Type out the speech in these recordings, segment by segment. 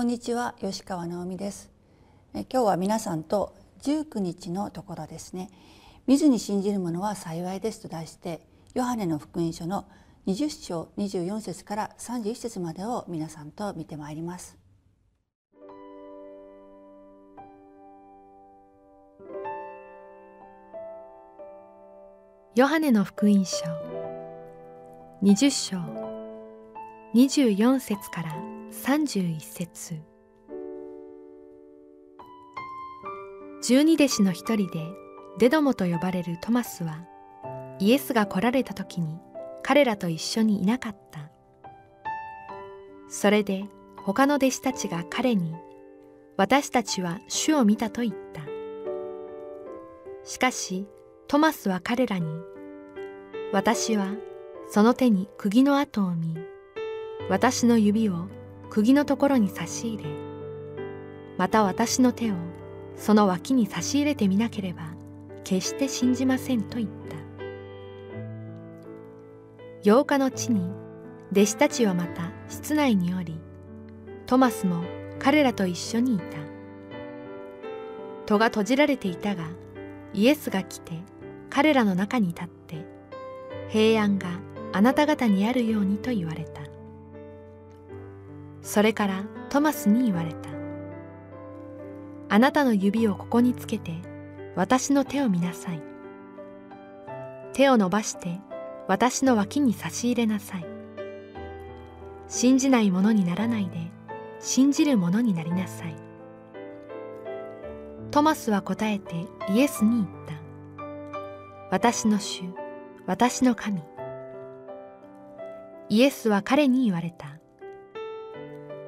こんにちは吉川直美です。え今日は皆さんと19日のところですね。見ずに信じる者は幸いですと題してヨハネの福音書の20章24節から31節までを皆さんと見てまいります。ヨハネの福音書20章24節から31節。十二弟子の一人でデドモと呼ばれるトマスはイエスが来られた時に彼らと一緒にいなかった。それで他の弟子たちが彼に私たちは主を見たと言った。しかしトマスは彼らに私はその手に釘の跡を見私の指を釘のところに差し入れ。また私の手をその脇に差し入れてみなければ決して信じませんと言った。8日の地に弟子たちはまた室内におりトマスも彼らと一緒にいた。戸が閉じられていたがイエスが来て彼らの中に立って平安があなた方にあるようにと言われた。それからトマスに言われた。あなたの指をここにつけて私の手を見なさい。手を伸ばして私の脇に差し入れなさい。信じないものにならないで信じるものになりなさい。トマスは答えてイエスに言った。私の主私の神。イエスは彼に言われた。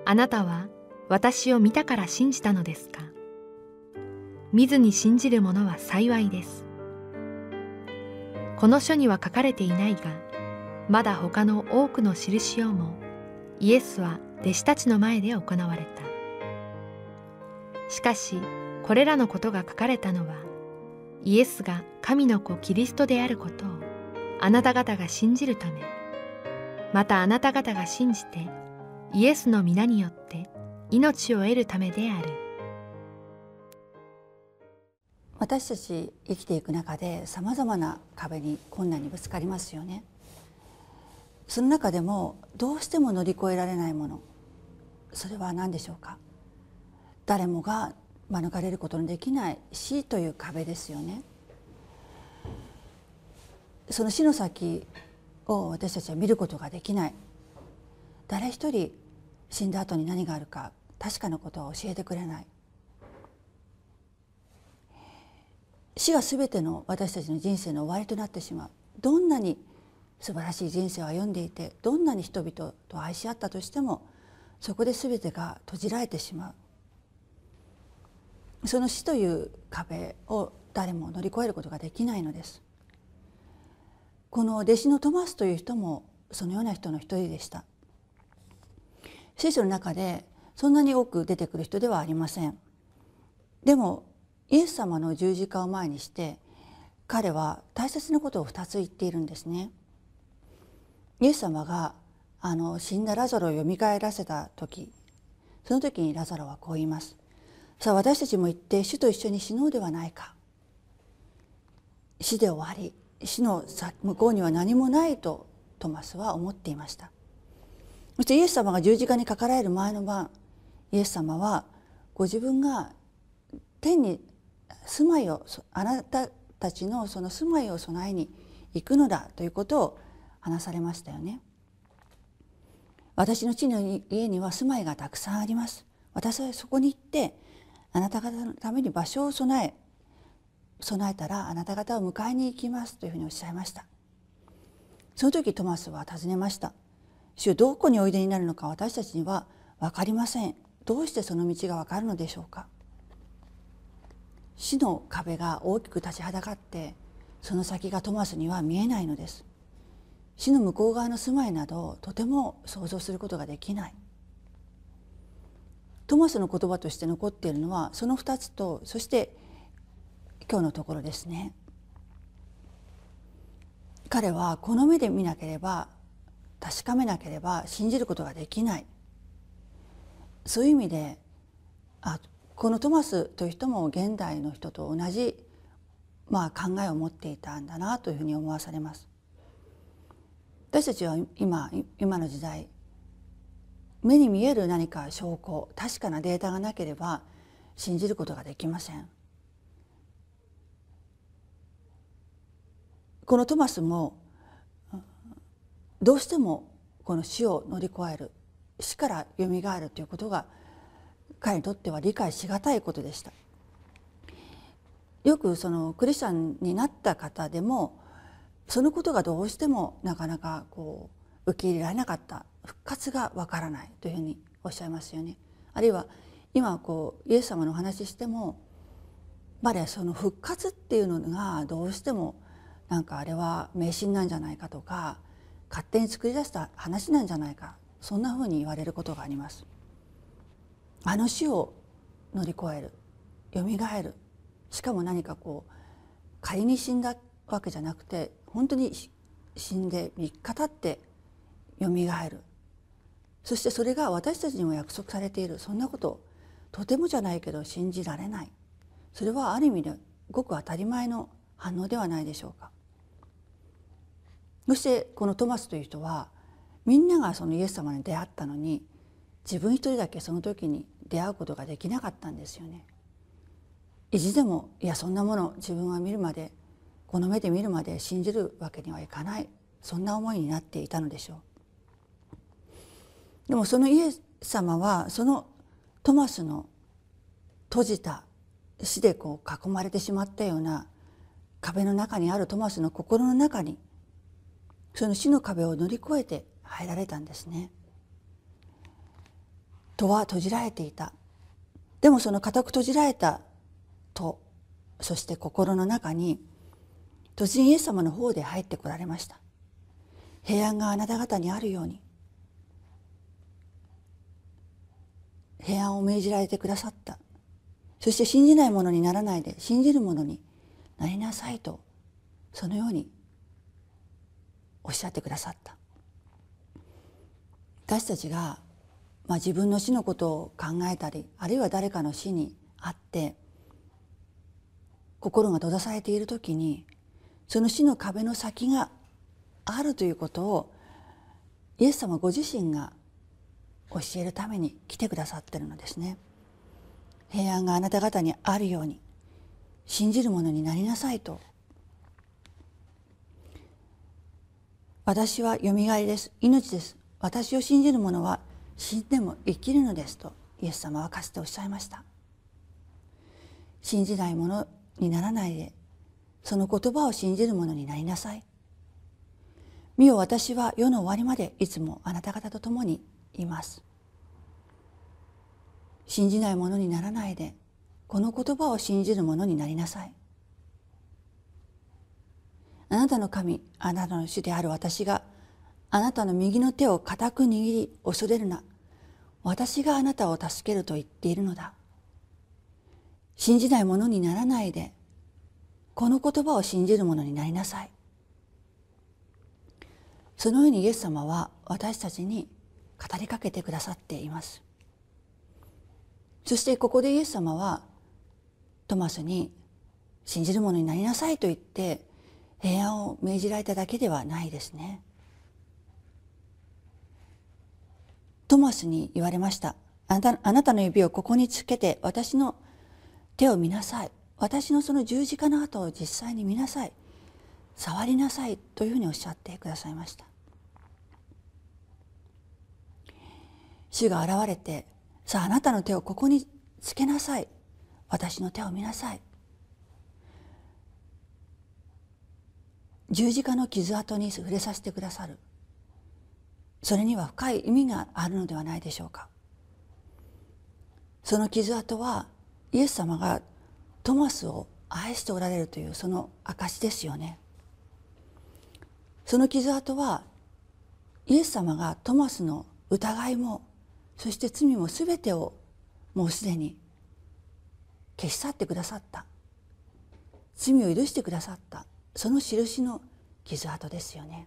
あなたは私を見たから信じたのですか？見ずに信じる者は幸いです。この書には書かれていないがまだ他の多くの印をもイエスは弟子たちの前で行われた。しかしこれらのことが書かれたのはイエスが神の子キリストであることをあなた方が信じるため。またあなた方が信じてイエスの皆によって命を得るためである。私たち生きていく中でさまざまな壁に困難にぶつかりますよね。その中でもどうしても乗り越えられないものそれは何でしょうか？誰もが免れることのできない死という壁ですよね。その死の先を私たちは見ることができない。誰一人死んだ後に何があるか確かなことは教えてくれない。死が全ての私たちの人生の終わりとなってしまう。どんなに素晴らしい人生を歩んでいてどんなに人々と愛し合ったとしてもそこで全てが閉じられてしまう。その死という壁を誰も乗り越えることができないのです。この弟子のトマスという人もそのような人の一人でした。聖書の中でそんなに多く出てくる人ではありません。でもイエス様の十字架を前にして彼は大切なことを2つ言っているんですね。イエス様があの死んだラザロをよみがえらせた時その時にラザロはこう言います。さあ私たちも行って主と一緒に死のうではないか。死で終わり死の向こうには何もないとトマスは思っていました。そしてイエス様が十字架にかかられる前の晩イエス様はご自分が天に住まいをあなたたちのその住まいを備えに行くのだということを話されましたよね。私の地の家には住まいがたくさんあります。私はそこに行ってあなた方のために場所を備え備えたらあなた方を迎えに行きますというふうにおっしゃいました。その時トマスは尋ねました「主どこにおいでになるのか私たちには分かりません。どうしてその道が分かるのでしょうか」死の壁が大きく立ちはだかってその先がトマスには見えないのです。死の向こう側の住まいなどとても想像することができない。トマスの言葉として残っているのはその2つとそして今日のところですね。彼はこの目で見なければ確かめなければ信じることができないそういう意味であこのトマスという人も現代の人と同じ、まあ、考えを持っていたんだなというふうに思わされます。私たちは今今の時代目に見える何か証拠確かなデータがなければ信じることができません。このトマスもどうしてもこの死を乗り越える死からよみがえるということが彼にとっては理解しがたいことでした。よくそのクリスチャンになった方でもそのことがどうしてもなかなかこう受け入れられなかった復活がわからないというふうにおっしゃいますよね。あるいは今こうイエス様のお話ししてもまだその復活っていうのがどうしてもなんかあれは迷信なんじゃないかとか勝手に作り出した話なんじゃないか。そんなふうに言われることがあります。あの死を乗り越える。よみがえる。しかも何かこう仮に死んだわけじゃなくて本当に死んで3日経ってよみがえる。そしてそれが私たちにも約束されている。そんなこととてもじゃないけど信じられない。それはある意味でごく当たり前の反応ではないでしょうか。そしてこのトマスという人はみんながそのイエス様に出会ったのに自分一人だけその時に出会うことができなかったんですよね。意地でもいやそんなもの自分は見るまでこの目で見るまで信じるわけにはいかないそんな思いになっていたのでしょう。でもそのイエス様はそのトマスの閉じた死でこう囲まれてしまったような壁の中にあるトマスの心の中にその死の壁を乗り越えて入られたんですね。戸は閉じられていた。でもその固く閉じられた戸そして心の中に突然イエス様の方で入ってこられました。平安があなた方にあるように。平安を命じられてくださった。そして信じないものにならないで信じるものになりなさいとそのようにおっしゃってくださった私たちがまあ、自分の死のことを考えたりあるいは誰かの死にあって心が閉ざされている時にその死の壁の先があるということをイエス様ご自身が教えるために来てくださってるのですね。平安があなた方にあるように信じるものになりなさいと私はよみがえりです。命です。私を信じる者は死んでも生きるのですとイエス様はかつておっしゃいました。信じないものにならないでその言葉を信じるものになりなさい。見よ私は世の終わりまでいつもあなた方と共にいます。信じないものにならないでこの言葉を信じるものになりなさい。あなたの神あなたの主である私があなたの右の手を固く握り恐れるな。私があなたを助けると言っているのだ。信じないものにならないでこの言葉を信じるものになりなさい。そのようにイエス様は私たちに語りかけてくださっています。そしてここでイエス様はトマスに信じるものになりなさいと言って平安を命じられただけではないですね。トマスに言われました。あなたあなたの指をここにつけて私の手を見なさい。私のその十字架の跡を実際に見なさい。触りなさいというふうにおっしゃってくださいました。主が現れてさああなたの手をここにつけなさい。私の手を見なさい。十字架の傷跡に触れさせてくださる。それには深い意味があるのではないでしょうか。その傷跡はイエス様がトマスを愛しておられるというその証ですよね。その傷跡はイエス様がトマスの疑いもそして罪も全てをもうすでに消し去ってくださった。罪を許してくださった。その印の傷跡ですよね。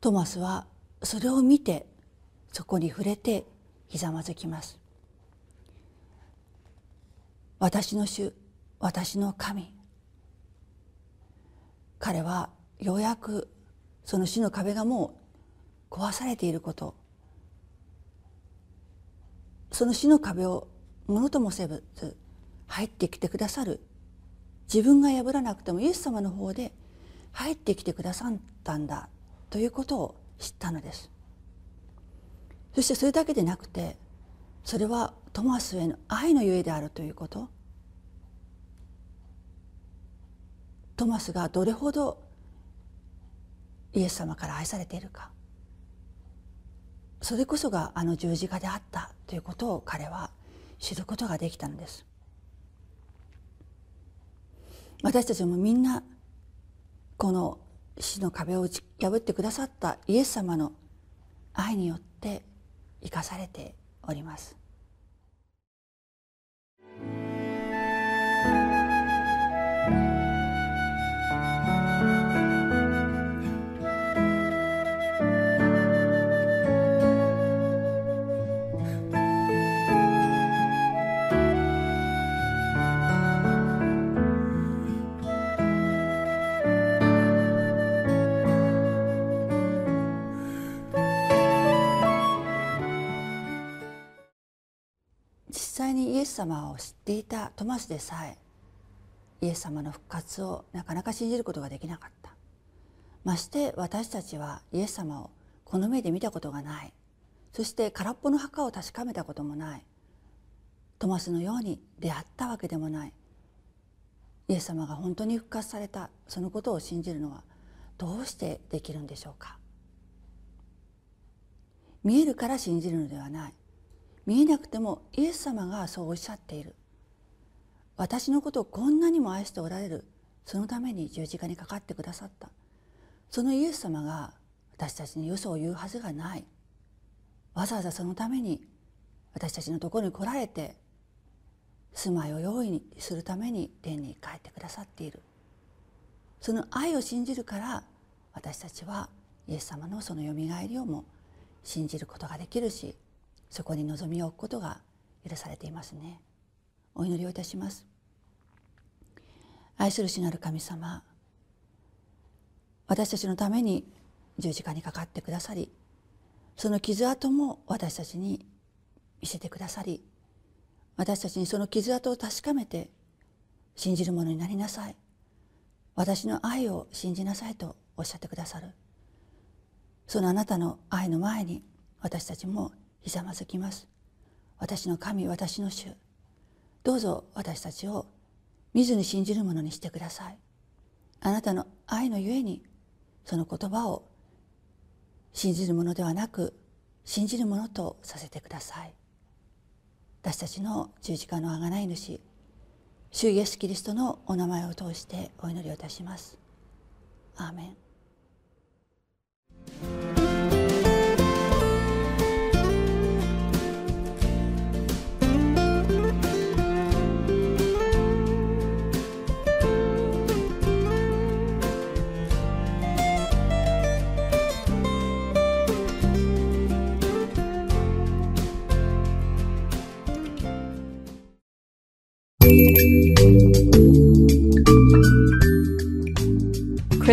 トマスはそれを見てそこに触れてひざまずきます。私の主私の神。彼はようやくその死の壁がもう壊されていること。その死の壁をものともせず入ってきてくださる自分が破らなくてもイエス様の方で入ってきてくださったんだということを知ったのです。そしてそれだけでなくてそれはトマスへの愛のゆえであるということ。トマスがどれほどイエス様から愛されているか。それこそがあの十字架であったということを彼は知ることができたのです。私たちもみんなこの死の壁を破ってくださったイエス様の愛によって生かされております。エス様を知っていたトマスでさえイエス様の復活をなかなか信じることができなかった。まして私たちはイエス様をこの目で見たことがない。そして空っぽの墓を確かめたこともない。トマスのように出会ったわけでもない。イエス様が本当に復活された。そのことを信じるのはどうしてできるんでしょうか。見えるから信じるのではない。見えなくてもイエス様がそうおっしゃっている。私のことをこんなにも愛しておられる。そのために十字架にかかってくださった。そのイエス様が私たちに嘘を言うはずがない。わざわざそのために私たちのところに来られて住まいを用意するために天に帰ってくださっている。その愛を信じるから私たちはイエス様のそのよみがえりをも信じることができるしそこに望みを置くことが許されていますね。お祈りをいたします。愛する主なる神様私たちのために十字架にかかってくださりその傷跡も私たちに見せてくださり私たちにその傷跡を確かめて信じるものになりなさい。私の愛を信じなさいとおっしゃってくださる。そのあなたの愛の前に私たちもひざまずきます。私の神私の主。どうぞ私たちを見ずに信じるものにしてください。あなたの愛のゆえにその言葉を信じるものではなく信じるものとさせてください。私たちの十字架の贖い主主イエス・キリストのお名前を通してお祈りをいたします。アーメン。